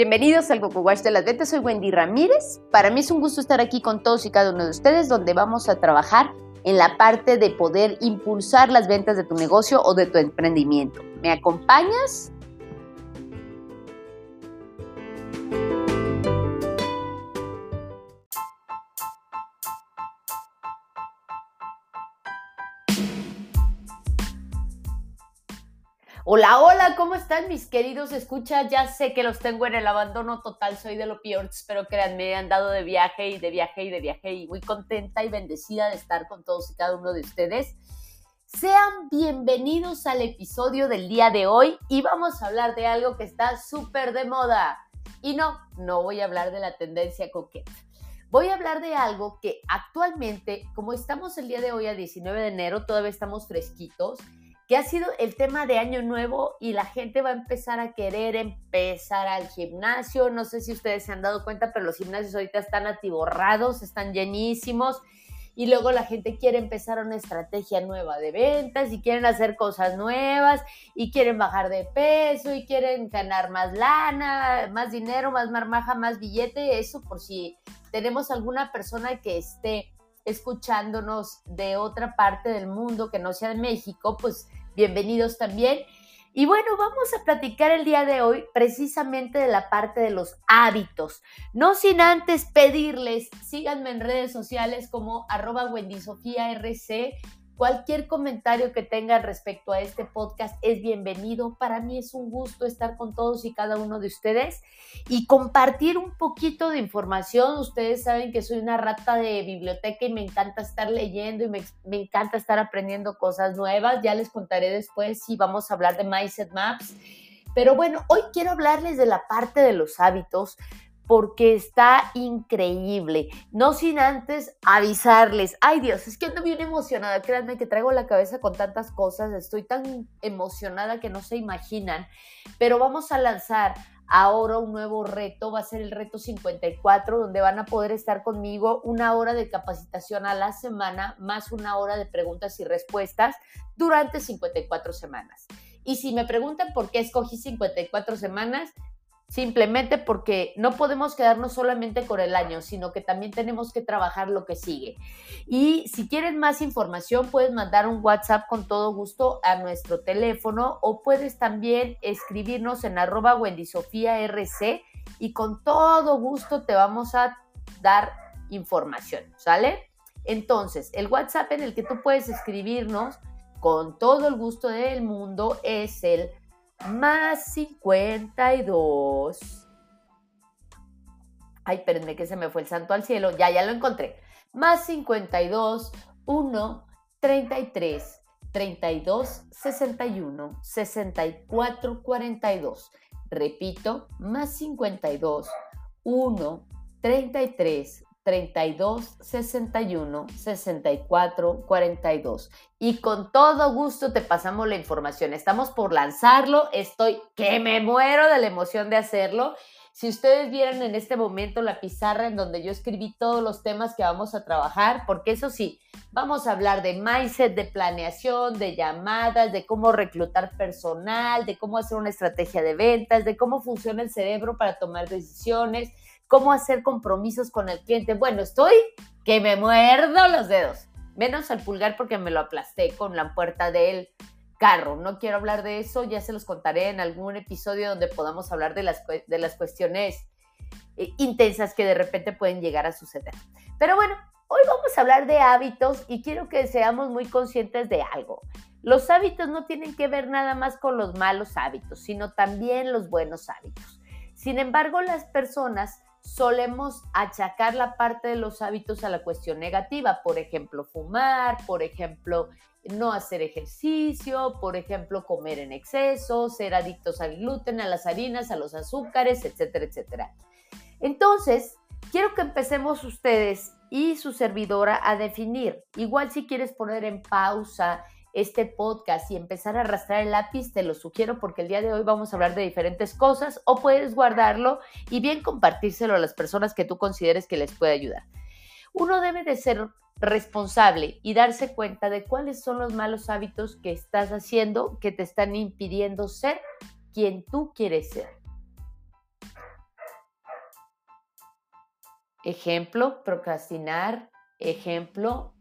Bienvenidos al Coco Wash de las Ventas, soy Wendy Ramírez. Para mí es un gusto estar aquí con todos y cada uno de ustedes donde vamos a trabajar en la parte de poder impulsar las ventas de tu negocio o de tu emprendimiento. ¿Me acompañas? Hola, hola, ¿cómo están mis queridos escuchas? Ya sé que los tengo en el abandono total, soy de lo peor, pero créanme, he andado de viaje y de viaje y de viaje y muy contenta y bendecida de estar con todos y cada uno de ustedes. Sean bienvenidos al episodio del día de hoy y vamos a hablar de algo que está súper de moda. Y no, no voy a hablar de la tendencia coqueta. Voy a hablar de algo que actualmente, como estamos el día de hoy a 19 de enero, todavía estamos fresquitos que ha sido el tema de Año Nuevo y la gente va a empezar a querer empezar al gimnasio. No sé si ustedes se han dado cuenta, pero los gimnasios ahorita están atiborrados, están llenísimos. Y luego la gente quiere empezar una estrategia nueva de ventas y quieren hacer cosas nuevas y quieren bajar de peso y quieren ganar más lana, más dinero, más marmaja, más billete. Eso por si tenemos alguna persona que esté escuchándonos de otra parte del mundo que no sea de México, pues bienvenidos también. Y bueno, vamos a platicar el día de hoy precisamente de la parte de los hábitos. No sin antes pedirles, síganme en redes sociales como arroba RC Cualquier comentario que tengan respecto a este podcast es bienvenido. Para mí es un gusto estar con todos y cada uno de ustedes y compartir un poquito de información. Ustedes saben que soy una rata de biblioteca y me encanta estar leyendo y me, encanta estar aprendiendo cosas nuevas. Ya les contaré después si vamos a hablar de Mindset Maps. Pero bueno, hoy quiero hablarles de la parte de los hábitos, porque está increíble. No sin antes avisarles, ay Dios, es que ando bien emocionada, créanme que traigo la cabeza con tantas cosas, estoy tan emocionada que no se imaginan, pero vamos a lanzar ahora un nuevo reto, va a ser el reto 54, donde van a poder estar conmigo una hora de capacitación a la semana, más una hora de preguntas y respuestas durante 54 semanas. Y si me preguntan por qué escogí 54 semanas, simplemente porque no podemos quedarnos solamente con el año, sino que también tenemos que trabajar lo que sigue. Y si quieren más información, puedes mandar un WhatsApp con todo gusto a nuestro teléfono o puedes también escribirnos en arroba RC y con todo gusto te vamos a dar información, ¿sale? Entonces, el WhatsApp en el que tú puedes escribirnos con todo el gusto del mundo es el más 52. Ay, espérenme que se me fue el santo al cielo. Ya, ya lo encontré. Más 52, 1, 33, 32, 61, 64, 42. Repito, más 52, 1, 33, 32 61 64 42. Y con todo gusto te pasamos la información. Estamos por lanzarlo. Estoy que me muero de la emoción de hacerlo. Si ustedes vieran en este momento la pizarra en donde yo escribí todos los temas que vamos a trabajar, porque eso sí, vamos a hablar de mindset, de planeación, de llamadas, de cómo reclutar personal, de cómo hacer una estrategia de ventas, de cómo funciona el cerebro para tomar decisiones, cómo hacer compromisos con el cliente. Bueno, estoy que me muerdo los dedos, menos al pulgar porque me lo aplasté con la puerta del carro. No quiero hablar de eso, ya se los contaré en algún episodio donde podamos hablar de las, de las cuestiones eh, intensas que de repente pueden llegar a suceder. Pero bueno, hoy vamos a hablar de hábitos y quiero que seamos muy conscientes de algo. Los hábitos no tienen que ver nada más con los malos hábitos, sino también los buenos hábitos. Sin embargo, las personas solemos achacar la parte de los hábitos a la cuestión negativa, por ejemplo, fumar, por ejemplo, no hacer ejercicio, por ejemplo, comer en exceso, ser adictos al gluten, a las harinas, a los azúcares, etcétera, etcétera. Entonces, quiero que empecemos ustedes y su servidora a definir, igual si quieres poner en pausa este podcast y empezar a arrastrar el lápiz, te lo sugiero porque el día de hoy vamos a hablar de diferentes cosas o puedes guardarlo y bien compartírselo a las personas que tú consideres que les puede ayudar. Uno debe de ser responsable y darse cuenta de cuáles son los malos hábitos que estás haciendo que te están impidiendo ser quien tú quieres ser. ejemplo, procrastinar, ejemplo,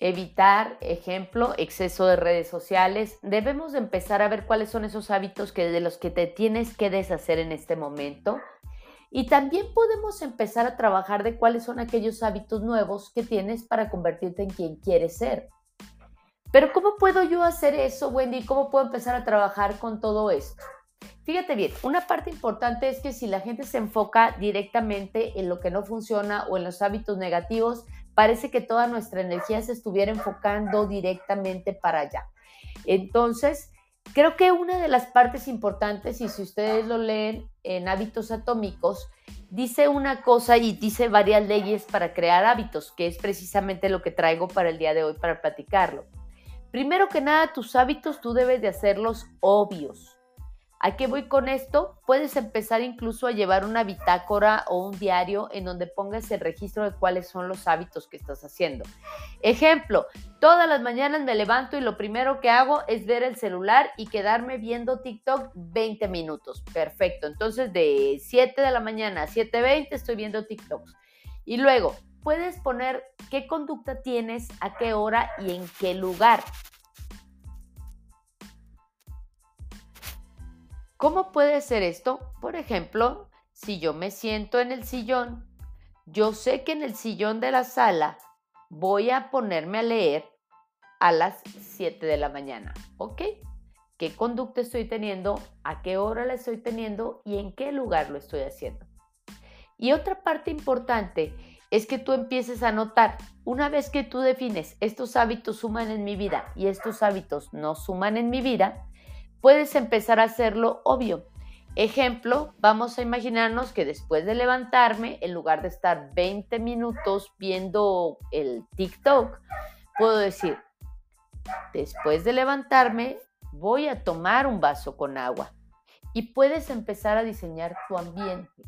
evitar, ejemplo, exceso de redes sociales. Debemos empezar a ver cuáles son esos hábitos que, de los que te tienes que deshacer en este momento. Y también podemos empezar a trabajar de cuáles son aquellos hábitos nuevos que tienes para convertirte en quien quieres ser. Pero ¿cómo puedo yo hacer eso, Wendy? ¿Cómo puedo empezar a trabajar con todo esto? Fíjate bien, una parte importante es que si la gente se enfoca directamente en lo que no funciona o en los hábitos negativos, parece que toda nuestra energía se estuviera enfocando directamente para allá. Entonces, creo que una de las partes importantes, y si ustedes lo leen en hábitos atómicos, dice una cosa y dice varias leyes para crear hábitos, que es precisamente lo que traigo para el día de hoy para platicarlo. Primero que nada, tus hábitos tú debes de hacerlos obvios. ¿A qué voy con esto? Puedes empezar incluso a llevar una bitácora o un diario en donde pongas el registro de cuáles son los hábitos que estás haciendo. Ejemplo, todas las mañanas me levanto y lo primero que hago es ver el celular y quedarme viendo TikTok 20 minutos. Perfecto. Entonces de 7 de la mañana a 7.20 estoy viendo TikToks. Y luego, puedes poner qué conducta tienes, a qué hora y en qué lugar. ¿Cómo puede ser esto? Por ejemplo, si yo me siento en el sillón, yo sé que en el sillón de la sala voy a ponerme a leer a las 7 de la mañana. ¿Ok? ¿Qué conducta estoy teniendo? ¿A qué hora la estoy teniendo? ¿Y en qué lugar lo estoy haciendo? Y otra parte importante es que tú empieces a notar, una vez que tú defines estos hábitos suman en mi vida y estos hábitos no suman en mi vida, puedes empezar a hacerlo obvio. Ejemplo, vamos a imaginarnos que después de levantarme, en lugar de estar 20 minutos viendo el TikTok, puedo decir, después de levantarme, voy a tomar un vaso con agua. Y puedes empezar a diseñar tu ambiente.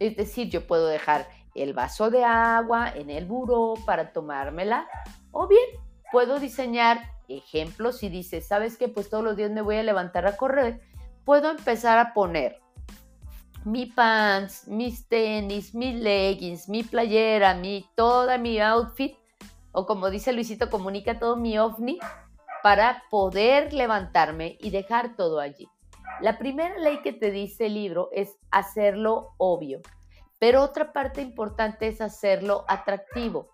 Es decir, yo puedo dejar el vaso de agua en el buró para tomármela. O bien, puedo diseñar ejemplos y dices, ¿sabes qué? Pues todos los días me voy a levantar a correr, puedo empezar a poner mi pants, mis tenis, mis leggings, mi playera, mi, toda mi outfit, o como dice Luisito Comunica, todo mi ovni, para poder levantarme y dejar todo allí. La primera ley que te dice el libro es hacerlo obvio, pero otra parte importante es hacerlo atractivo.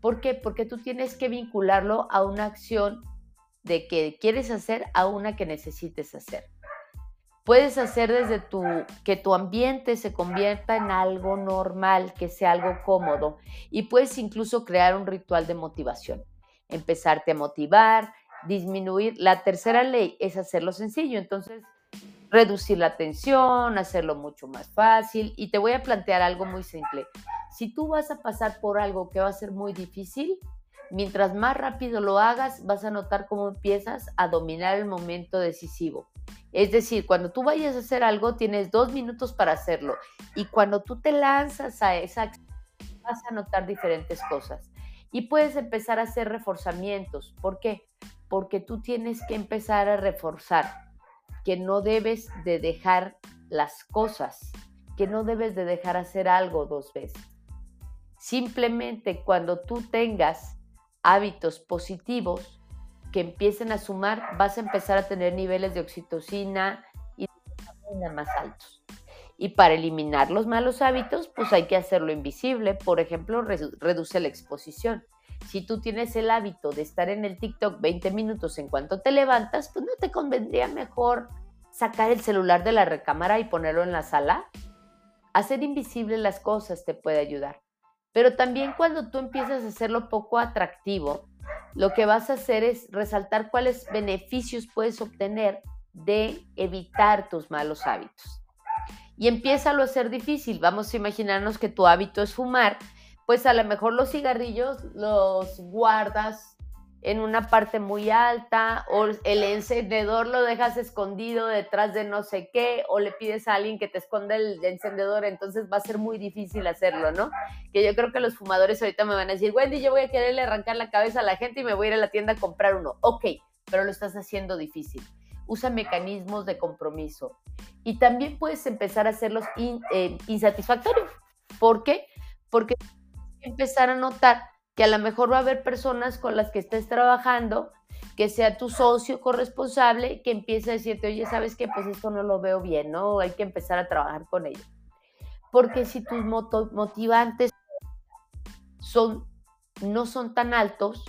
¿Por qué? Porque tú tienes que vincularlo a una acción de que quieres hacer a una que necesites hacer. Puedes hacer desde tu que tu ambiente se convierta en algo normal, que sea algo cómodo y puedes incluso crear un ritual de motivación. Empezarte a motivar, disminuir. La tercera ley es hacerlo sencillo, entonces reducir la tensión, hacerlo mucho más fácil y te voy a plantear algo muy simple. Si tú vas a pasar por algo que va a ser muy difícil, Mientras más rápido lo hagas, vas a notar cómo empiezas a dominar el momento decisivo. Es decir, cuando tú vayas a hacer algo, tienes dos minutos para hacerlo. Y cuando tú te lanzas a esa acción, vas a notar diferentes cosas. Y puedes empezar a hacer reforzamientos. ¿Por qué? Porque tú tienes que empezar a reforzar que no debes de dejar las cosas, que no debes de dejar hacer algo dos veces. Simplemente cuando tú tengas hábitos positivos que empiecen a sumar, vas a empezar a tener niveles de oxitocina y de más altos. Y para eliminar los malos hábitos, pues hay que hacerlo invisible. Por ejemplo, reduce la exposición. Si tú tienes el hábito de estar en el TikTok 20 minutos en cuanto te levantas, pues no te convendría mejor sacar el celular de la recámara y ponerlo en la sala. Hacer invisible las cosas te puede ayudar. Pero también cuando tú empiezas a hacerlo poco atractivo, lo que vas a hacer es resaltar cuáles beneficios puedes obtener de evitar tus malos hábitos. Y empieza a ser difícil. Vamos a imaginarnos que tu hábito es fumar, pues a lo mejor los cigarrillos los guardas en una parte muy alta o el encendedor lo dejas escondido detrás de no sé qué o le pides a alguien que te esconda el encendedor, entonces va a ser muy difícil hacerlo, ¿no? Que yo creo que los fumadores ahorita me van a decir, Wendy, yo voy a quererle arrancar la cabeza a la gente y me voy a ir a la tienda a comprar uno. Ok, pero lo estás haciendo difícil. Usa mecanismos de compromiso. Y también puedes empezar a hacerlos eh, insatisfactorios. ¿Por qué? Porque empezar a notar que a lo mejor va a haber personas con las que estés trabajando, que sea tu socio corresponsable, que empiece a decirte, oye, ¿sabes qué? Pues esto no lo veo bien, ¿no? Hay que empezar a trabajar con ello. Porque si tus motivantes son, no son tan altos,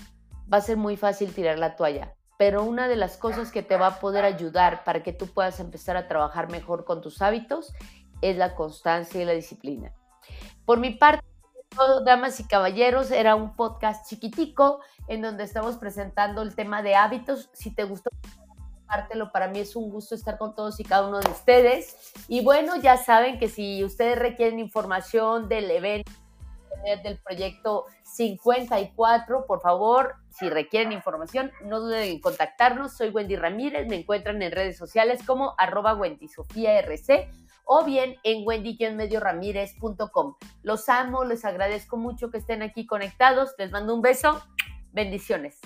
va a ser muy fácil tirar la toalla. Pero una de las cosas que te va a poder ayudar para que tú puedas empezar a trabajar mejor con tus hábitos es la constancia y la disciplina. Por mi parte, damas y caballeros, era un podcast chiquitico en donde estamos presentando el tema de hábitos. Si te gustó, compártelo. Para mí es un gusto estar con todos y cada uno de ustedes. Y bueno, ya saben que si ustedes requieren información del evento, del proyecto 54, por favor, si requieren información, no duden en contactarnos. Soy Wendy Ramírez, me encuentran en redes sociales como arroba Wendy Sofía o bien en wendy-medioramírez.com. Los amo, les agradezco mucho que estén aquí conectados, les mando un beso, bendiciones.